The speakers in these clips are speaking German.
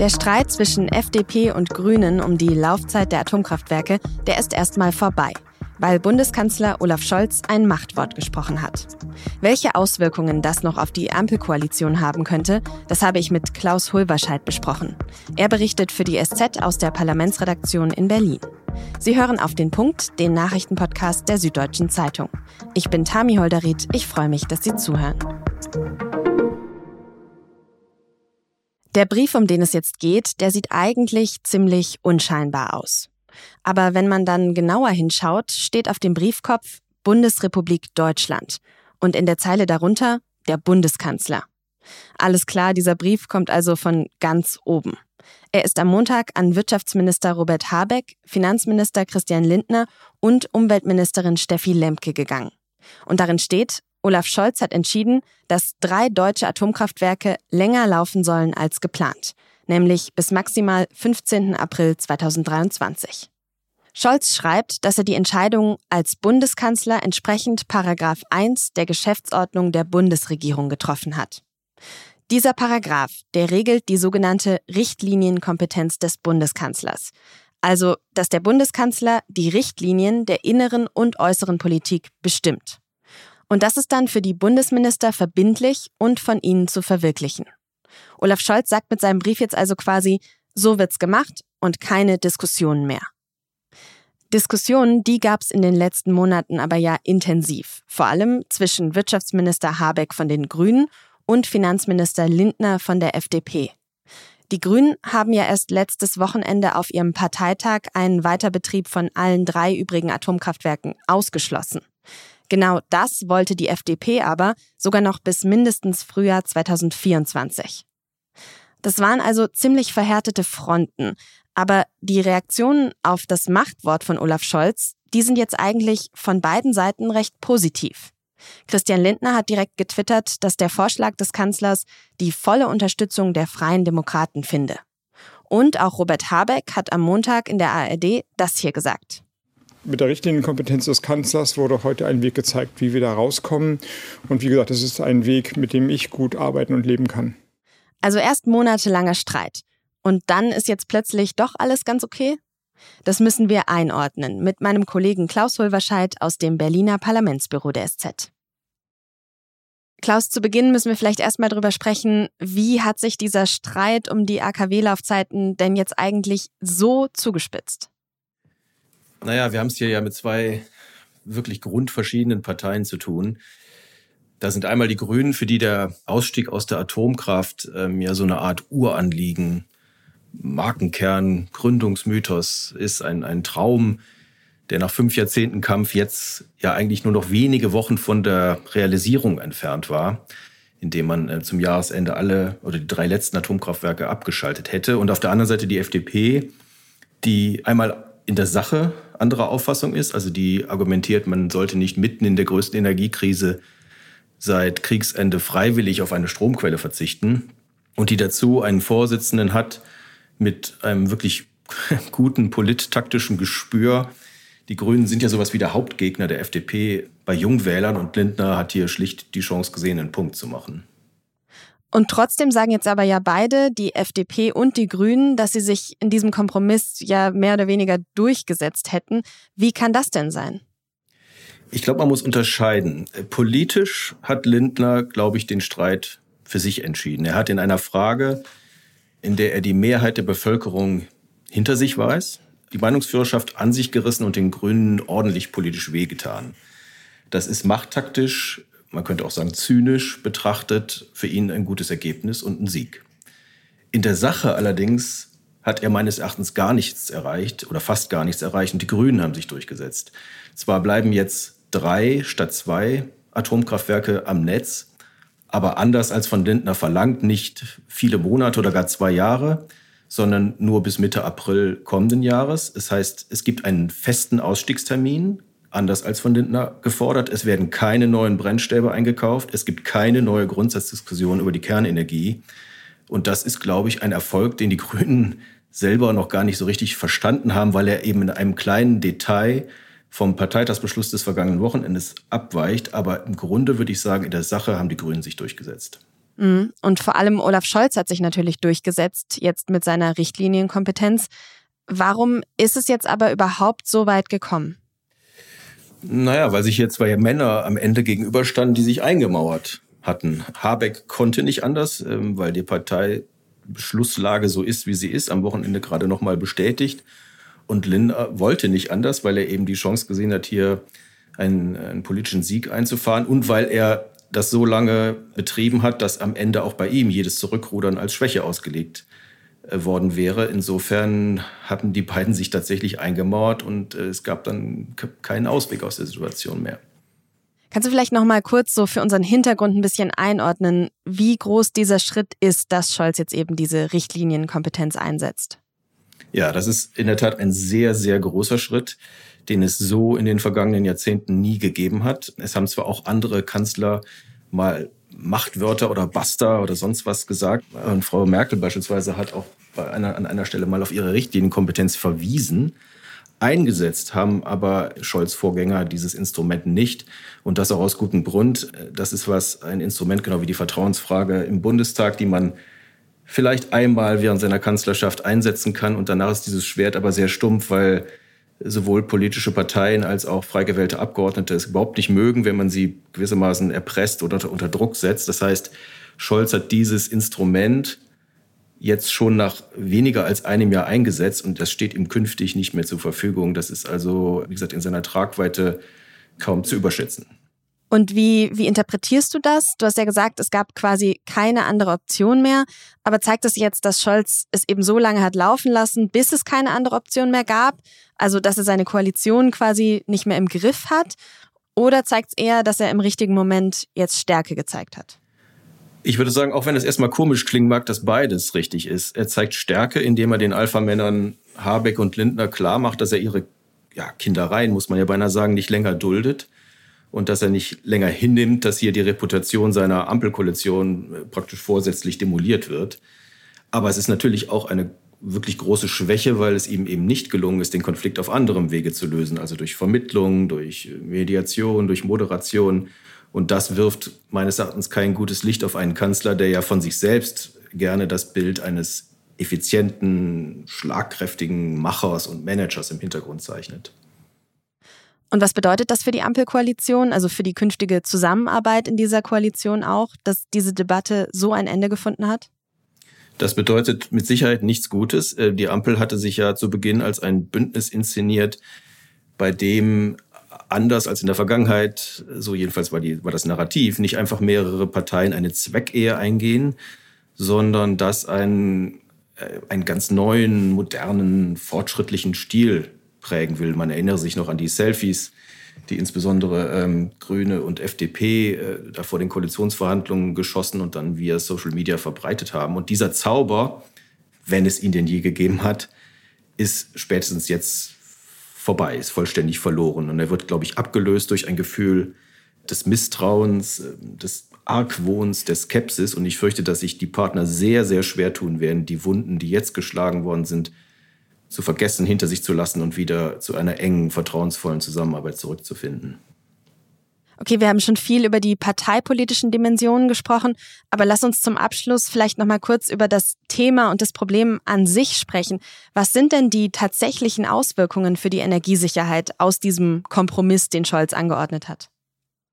Der Streit zwischen FDP und Grünen um die Laufzeit der Atomkraftwerke, der ist erstmal vorbei, weil Bundeskanzler Olaf Scholz ein Machtwort gesprochen hat. Welche Auswirkungen das noch auf die Ampelkoalition haben könnte, das habe ich mit Klaus Hulberscheid besprochen. Er berichtet für die SZ aus der Parlamentsredaktion in Berlin. Sie hören auf den Punkt, den Nachrichtenpodcast der Süddeutschen Zeitung. Ich bin Tami Holderried, ich freue mich, dass Sie zuhören. Der Brief, um den es jetzt geht, der sieht eigentlich ziemlich unscheinbar aus. Aber wenn man dann genauer hinschaut, steht auf dem Briefkopf Bundesrepublik Deutschland und in der Zeile darunter der Bundeskanzler. Alles klar, dieser Brief kommt also von ganz oben. Er ist am Montag an Wirtschaftsminister Robert Habeck, Finanzminister Christian Lindner und Umweltministerin Steffi Lemke gegangen. Und darin steht, Olaf Scholz hat entschieden, dass drei deutsche Atomkraftwerke länger laufen sollen als geplant, nämlich bis maximal 15. April 2023. Scholz schreibt, dass er die Entscheidung als Bundeskanzler entsprechend Paragraph 1 der Geschäftsordnung der Bundesregierung getroffen hat. Dieser Paragraph, der regelt die sogenannte Richtlinienkompetenz des Bundeskanzlers. Also, dass der Bundeskanzler die Richtlinien der inneren und äußeren Politik bestimmt. Und das ist dann für die Bundesminister verbindlich und von ihnen zu verwirklichen. Olaf Scholz sagt mit seinem Brief jetzt also quasi, so wird's gemacht und keine Diskussionen mehr. Diskussionen, die gab's in den letzten Monaten aber ja intensiv, vor allem zwischen Wirtschaftsminister Habeck von den Grünen und Finanzminister Lindner von der FDP. Die Grünen haben ja erst letztes Wochenende auf ihrem Parteitag einen Weiterbetrieb von allen drei übrigen Atomkraftwerken ausgeschlossen. Genau das wollte die FDP aber sogar noch bis mindestens Frühjahr 2024. Das waren also ziemlich verhärtete Fronten, aber die Reaktionen auf das Machtwort von Olaf Scholz, die sind jetzt eigentlich von beiden Seiten recht positiv. Christian Lindner hat direkt getwittert, dass der Vorschlag des Kanzlers die volle Unterstützung der Freien Demokraten finde. Und auch Robert Habeck hat am Montag in der ARD das hier gesagt. Mit der Richtlinienkompetenz des Kanzlers wurde heute ein Weg gezeigt, wie wir da rauskommen. Und wie gesagt, es ist ein Weg, mit dem ich gut arbeiten und leben kann. Also erst monatelanger Streit. Und dann ist jetzt plötzlich doch alles ganz okay? Das müssen wir einordnen mit meinem Kollegen Klaus Hulverscheid aus dem Berliner Parlamentsbüro der SZ. Klaus, zu Beginn müssen wir vielleicht erstmal darüber sprechen, wie hat sich dieser Streit um die AKW-Laufzeiten denn jetzt eigentlich so zugespitzt? Naja, wir haben es hier ja mit zwei wirklich grundverschiedenen Parteien zu tun. Da sind einmal die Grünen, für die der Ausstieg aus der Atomkraft ähm, ja so eine Art Uranliegen, Markenkern, Gründungsmythos ist, ein, ein Traum, der nach fünf Jahrzehnten Kampf jetzt ja eigentlich nur noch wenige Wochen von der Realisierung entfernt war, indem man äh, zum Jahresende alle oder die drei letzten Atomkraftwerke abgeschaltet hätte. Und auf der anderen Seite die FDP, die einmal in der Sache anderer Auffassung ist. Also die argumentiert, man sollte nicht mitten in der größten Energiekrise seit Kriegsende freiwillig auf eine Stromquelle verzichten. Und die dazu einen Vorsitzenden hat mit einem wirklich guten polittaktischen Gespür. Die Grünen sind ja sowas wie der Hauptgegner der FDP bei Jungwählern und Lindner hat hier schlicht die Chance gesehen, einen Punkt zu machen. Und trotzdem sagen jetzt aber ja beide, die FDP und die Grünen, dass sie sich in diesem Kompromiss ja mehr oder weniger durchgesetzt hätten. Wie kann das denn sein? Ich glaube, man muss unterscheiden. Politisch hat Lindner, glaube ich, den Streit für sich entschieden. Er hat in einer Frage, in der er die Mehrheit der Bevölkerung hinter sich weiß, die Meinungsführerschaft an sich gerissen und den Grünen ordentlich politisch wehgetan. Das ist machttaktisch man könnte auch sagen zynisch betrachtet, für ihn ein gutes Ergebnis und ein Sieg. In der Sache allerdings hat er meines Erachtens gar nichts erreicht oder fast gar nichts erreicht und die Grünen haben sich durchgesetzt. Zwar bleiben jetzt drei statt zwei Atomkraftwerke am Netz, aber anders als von Lindner verlangt, nicht viele Monate oder gar zwei Jahre, sondern nur bis Mitte April kommenden Jahres. Das heißt, es gibt einen festen Ausstiegstermin, anders als von Lindner gefordert. Es werden keine neuen Brennstäbe eingekauft. Es gibt keine neue Grundsatzdiskussion über die Kernenergie. Und das ist, glaube ich, ein Erfolg, den die Grünen selber noch gar nicht so richtig verstanden haben, weil er eben in einem kleinen Detail vom Parteitagsbeschluss des vergangenen Wochenendes abweicht. Aber im Grunde würde ich sagen, in der Sache haben die Grünen sich durchgesetzt. Mhm. Und vor allem Olaf Scholz hat sich natürlich durchgesetzt, jetzt mit seiner Richtlinienkompetenz. Warum ist es jetzt aber überhaupt so weit gekommen? Naja, weil sich hier zwei Männer am Ende gegenüberstanden, die sich eingemauert hatten. Habeck konnte nicht anders, ähm, weil die Parteibeschlusslage so ist, wie sie ist, am Wochenende gerade nochmal bestätigt. Und Lindner wollte nicht anders, weil er eben die Chance gesehen hat, hier einen, einen politischen Sieg einzufahren und weil er das so lange betrieben hat, dass am Ende auch bei ihm jedes Zurückrudern als Schwäche ausgelegt worden wäre. Insofern hatten die beiden sich tatsächlich eingemauert und äh, es gab dann keinen Ausweg aus der Situation mehr. Kannst du vielleicht noch mal kurz so für unseren Hintergrund ein bisschen einordnen, wie groß dieser Schritt ist, dass Scholz jetzt eben diese Richtlinienkompetenz einsetzt? Ja, das ist in der Tat ein sehr, sehr großer Schritt, den es so in den vergangenen Jahrzehnten nie gegeben hat. Es haben zwar auch andere Kanzler mal Machtwörter oder Basta oder sonst was gesagt. Und Frau Merkel beispielsweise hat auch bei einer, an einer Stelle mal auf ihre Richtlinienkompetenz verwiesen. Eingesetzt haben aber Scholz Vorgänger dieses Instrument nicht. Und das auch aus gutem Grund. Das ist was, ein Instrument, genau wie die Vertrauensfrage im Bundestag, die man vielleicht einmal während seiner Kanzlerschaft einsetzen kann. Und danach ist dieses Schwert aber sehr stumpf, weil sowohl politische Parteien als auch frei gewählte Abgeordnete es überhaupt nicht mögen, wenn man sie gewissermaßen erpresst oder unter Druck setzt. Das heißt, Scholz hat dieses Instrument jetzt schon nach weniger als einem Jahr eingesetzt und das steht ihm künftig nicht mehr zur Verfügung. Das ist also, wie gesagt, in seiner Tragweite kaum zu überschätzen. Und wie, wie interpretierst du das? Du hast ja gesagt, es gab quasi keine andere Option mehr. Aber zeigt es jetzt, dass Scholz es eben so lange hat laufen lassen, bis es keine andere Option mehr gab? Also, dass er seine Koalition quasi nicht mehr im Griff hat? Oder zeigt es eher, dass er im richtigen Moment jetzt Stärke gezeigt hat? Ich würde sagen, auch wenn es erstmal komisch klingen mag, dass beides richtig ist. Er zeigt Stärke, indem er den Alpha-Männern Habeck und Lindner klar macht, dass er ihre ja, Kindereien, muss man ja beinahe sagen, nicht länger duldet und dass er nicht länger hinnimmt, dass hier die Reputation seiner Ampelkoalition äh, praktisch vorsätzlich demoliert wird. Aber es ist natürlich auch eine wirklich große Schwäche, weil es ihm eben nicht gelungen ist, den Konflikt auf anderem Wege zu lösen, also durch Vermittlung, durch Mediation, durch Moderation. Und das wirft meines Erachtens kein gutes Licht auf einen Kanzler, der ja von sich selbst gerne das Bild eines effizienten, schlagkräftigen Machers und Managers im Hintergrund zeichnet. Und was bedeutet das für die Ampelkoalition, also für die künftige Zusammenarbeit in dieser Koalition auch, dass diese Debatte so ein Ende gefunden hat? Das bedeutet mit Sicherheit nichts Gutes. Äh, die Ampel hatte sich ja zu Beginn als ein Bündnis inszeniert, bei dem anders als in der Vergangenheit, so jedenfalls war, die, war das Narrativ, nicht einfach mehrere Parteien eine Zweckehe eingehen, sondern dass ein, äh, einen ganz neuen, modernen, fortschrittlichen Stil prägen will. Man erinnere sich noch an die Selfies, die insbesondere ähm, Grüne und FDP äh, da vor den Koalitionsverhandlungen geschossen und dann via Social Media verbreitet haben. Und dieser Zauber, wenn es ihn denn je gegeben hat, ist spätestens jetzt vorbei, ist vollständig verloren. Und er wird, glaube ich, abgelöst durch ein Gefühl des Misstrauens, äh, des Argwohns, der Skepsis. Und ich fürchte, dass sich die Partner sehr, sehr schwer tun werden, die Wunden, die jetzt geschlagen worden sind, zu vergessen, hinter sich zu lassen und wieder zu einer engen, vertrauensvollen Zusammenarbeit zurückzufinden. Okay, wir haben schon viel über die parteipolitischen Dimensionen gesprochen, aber lass uns zum Abschluss vielleicht noch mal kurz über das Thema und das Problem an sich sprechen. Was sind denn die tatsächlichen Auswirkungen für die Energiesicherheit aus diesem Kompromiss, den Scholz angeordnet hat?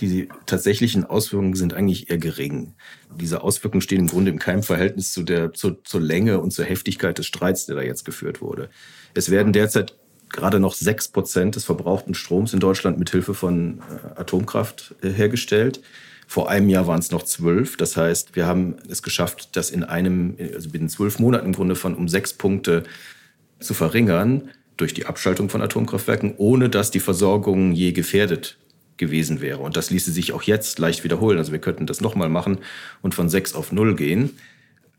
Die tatsächlichen Auswirkungen sind eigentlich eher gering. Diese Auswirkungen stehen im Grunde in keinem Verhältnis zu der, zur, zur Länge und zur Heftigkeit des Streits, der da jetzt geführt wurde. Es werden derzeit gerade noch sechs Prozent des verbrauchten Stroms in Deutschland mit Hilfe von äh, Atomkraft äh, hergestellt. Vor einem Jahr waren es noch zwölf. Das heißt, wir haben es geschafft, das in einem, also binnen zwölf Monaten im Grunde von um sechs Punkte zu verringern durch die Abschaltung von Atomkraftwerken, ohne dass die Versorgung je gefährdet gewesen wäre. Und das ließe sich auch jetzt leicht wiederholen. Also wir könnten das nochmal machen und von sechs auf null gehen,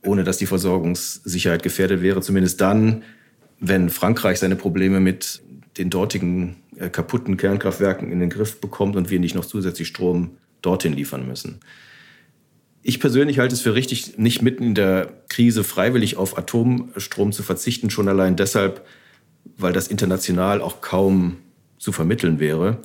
ohne dass die Versorgungssicherheit gefährdet wäre. Zumindest dann, wenn Frankreich seine Probleme mit den dortigen äh, kaputten Kernkraftwerken in den Griff bekommt und wir nicht noch zusätzlich Strom dorthin liefern müssen. Ich persönlich halte es für richtig, nicht mitten in der Krise freiwillig auf Atomstrom zu verzichten, schon allein deshalb, weil das international auch kaum zu vermitteln wäre.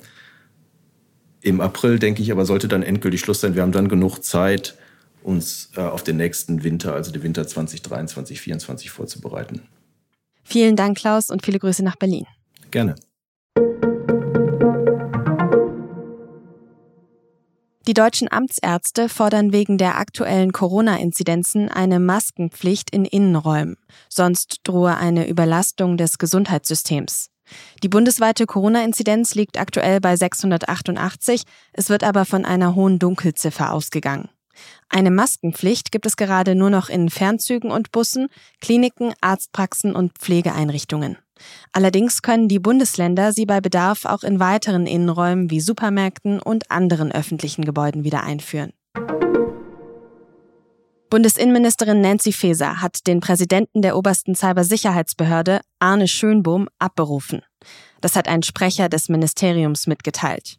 Im April, denke ich, aber sollte dann endgültig Schluss sein. Wir haben dann genug Zeit, uns äh, auf den nächsten Winter, also den Winter 2023, 2024 vorzubereiten. Vielen Dank, Klaus, und viele Grüße nach Berlin. Gerne. Die deutschen Amtsärzte fordern wegen der aktuellen Corona-Inzidenzen eine Maskenpflicht in Innenräumen. Sonst drohe eine Überlastung des Gesundheitssystems. Die bundesweite Corona-Inzidenz liegt aktuell bei 688, es wird aber von einer hohen Dunkelziffer ausgegangen. Eine Maskenpflicht gibt es gerade nur noch in Fernzügen und Bussen, Kliniken, Arztpraxen und Pflegeeinrichtungen. Allerdings können die Bundesländer sie bei Bedarf auch in weiteren Innenräumen wie Supermärkten und anderen öffentlichen Gebäuden wieder einführen. Bundesinnenministerin Nancy Faeser hat den Präsidenten der obersten Cybersicherheitsbehörde, Arne Schönbohm, abberufen. Das hat ein Sprecher des Ministeriums mitgeteilt.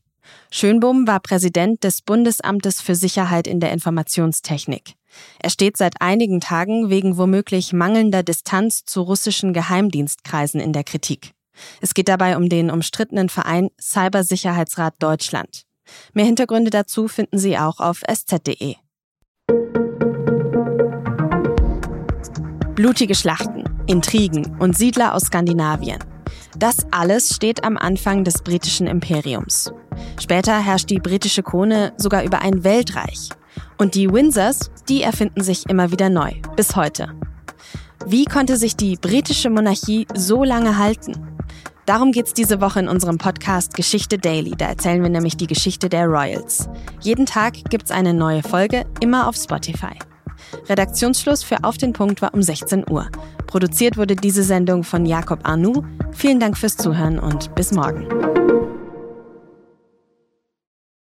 Schönbohm war Präsident des Bundesamtes für Sicherheit in der Informationstechnik. Er steht seit einigen Tagen wegen womöglich mangelnder Distanz zu russischen Geheimdienstkreisen in der Kritik. Es geht dabei um den umstrittenen Verein Cybersicherheitsrat Deutschland. Mehr Hintergründe dazu finden Sie auch auf sz.de. Blutige Schlachten, Intrigen und Siedler aus Skandinavien. Das alles steht am Anfang des britischen Imperiums. Später herrscht die britische Krone sogar über ein Weltreich. Und die Windsors, die erfinden sich immer wieder neu, bis heute. Wie konnte sich die britische Monarchie so lange halten? Darum geht's diese Woche in unserem Podcast Geschichte Daily. Da erzählen wir nämlich die Geschichte der Royals. Jeden Tag gibt's eine neue Folge, immer auf Spotify. Redaktionsschluss für Auf den Punkt war um 16 Uhr. Produziert wurde diese Sendung von Jakob Arnoux. Vielen Dank fürs Zuhören und bis morgen.